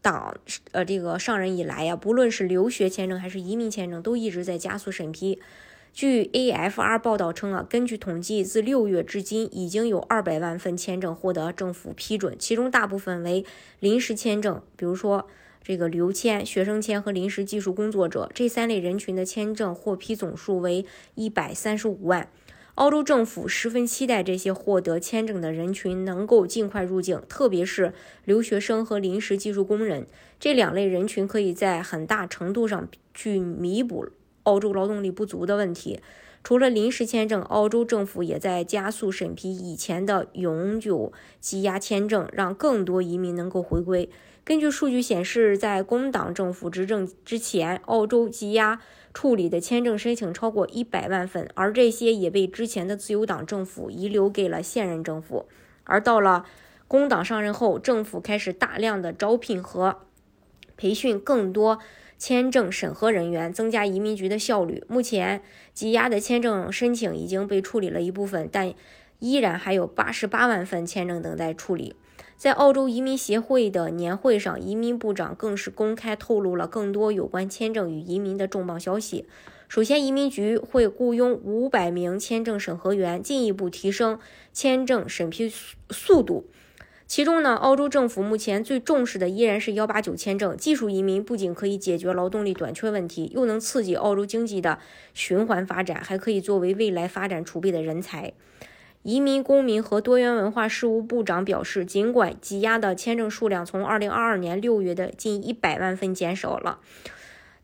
党呃，这个上任以来呀，不论是留学签证还是移民签证，都一直在加速审批。据 AFR 报道称啊，根据统计，自六月至今，已经有二百万份签证获得政府批准，其中大部分为临时签证，比如说这个旅游签、学生签和临时技术工作者这三类人群的签证获批总数为一百三十五万。澳洲政府十分期待这些获得签证的人群能够尽快入境，特别是留学生和临时技术工人这两类人群，可以在很大程度上去弥补澳洲劳动力不足的问题。除了临时签证，澳洲政府也在加速审批以前的永久羁押签证，让更多移民能够回归。根据数据显示，在工党政府执政之前，澳洲羁押处理的签证申请超过一百万份，而这些也被之前的自由党政府遗留给了现任政府。而到了工党上任后，政府开始大量的招聘和培训更多签证审核人员，增加移民局的效率。目前，积压的签证申请已经被处理了一部分，但依然还有八十八万份签证等待处理。在澳洲移民协会的年会上，移民部长更是公开透露了更多有关签证与移民的重磅消息。首先，移民局会雇佣五百名签证审核员，进一步提升签证审批速度。其中呢，澳洲政府目前最重视的依然是幺八九签证。技术移民不仅可以解决劳动力短缺问题，又能刺激澳洲经济的循环发展，还可以作为未来发展储备的人才。移民、公民和多元文化事务部长表示，尽管积压的签证数量从2022年6月的近100万份减少了，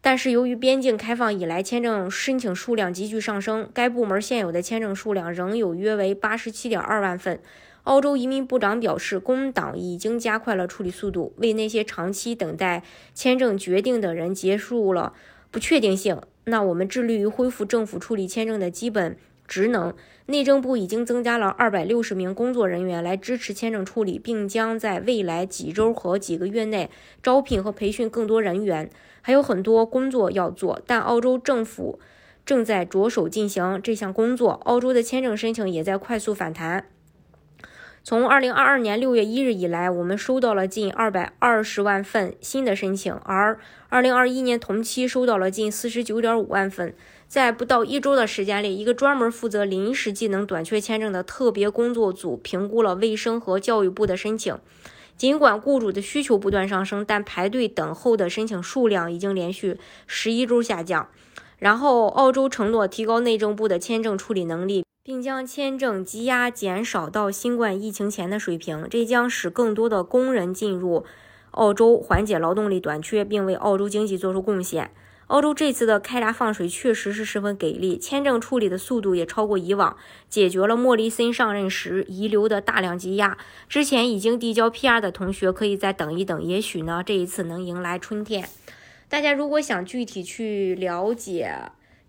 但是由于边境开放以来签证申请数量急剧上升，该部门现有的签证数量仍有约为87.2万份。澳洲移民部长表示，工党已经加快了处理速度，为那些长期等待签证决定的人结束了不确定性。那我们致力于恢复政府处理签证的基本。职能，内政部已经增加了二百六十名工作人员来支持签证处理，并将在未来几周和几个月内招聘和培训更多人员。还有很多工作要做，但澳洲政府正在着手进行这项工作。澳洲的签证申请也在快速反弹。从二零二二年六月一日以来，我们收到了近二百二十万份新的申请，而二零二一年同期收到了近四十九点五万份。在不到一周的时间里，一个专门负责临时技能短缺签证的特别工作组评估了卫生和教育部的申请。尽管雇主的需求不断上升，但排队等候的申请数量已经连续十一周下降。然后，澳洲承诺提高内政部的签证处理能力。并将签证积压减少到新冠疫情前的水平，这将使更多的工人进入澳洲，缓解劳动力短缺，并为澳洲经济做出贡献。澳洲这次的开闸放水确实是十分给力，签证处理的速度也超过以往，解决了莫里森上任时遗留的大量积压。之前已经递交 PR 的同学可以再等一等，也许呢，这一次能迎来春天。大家如果想具体去了解，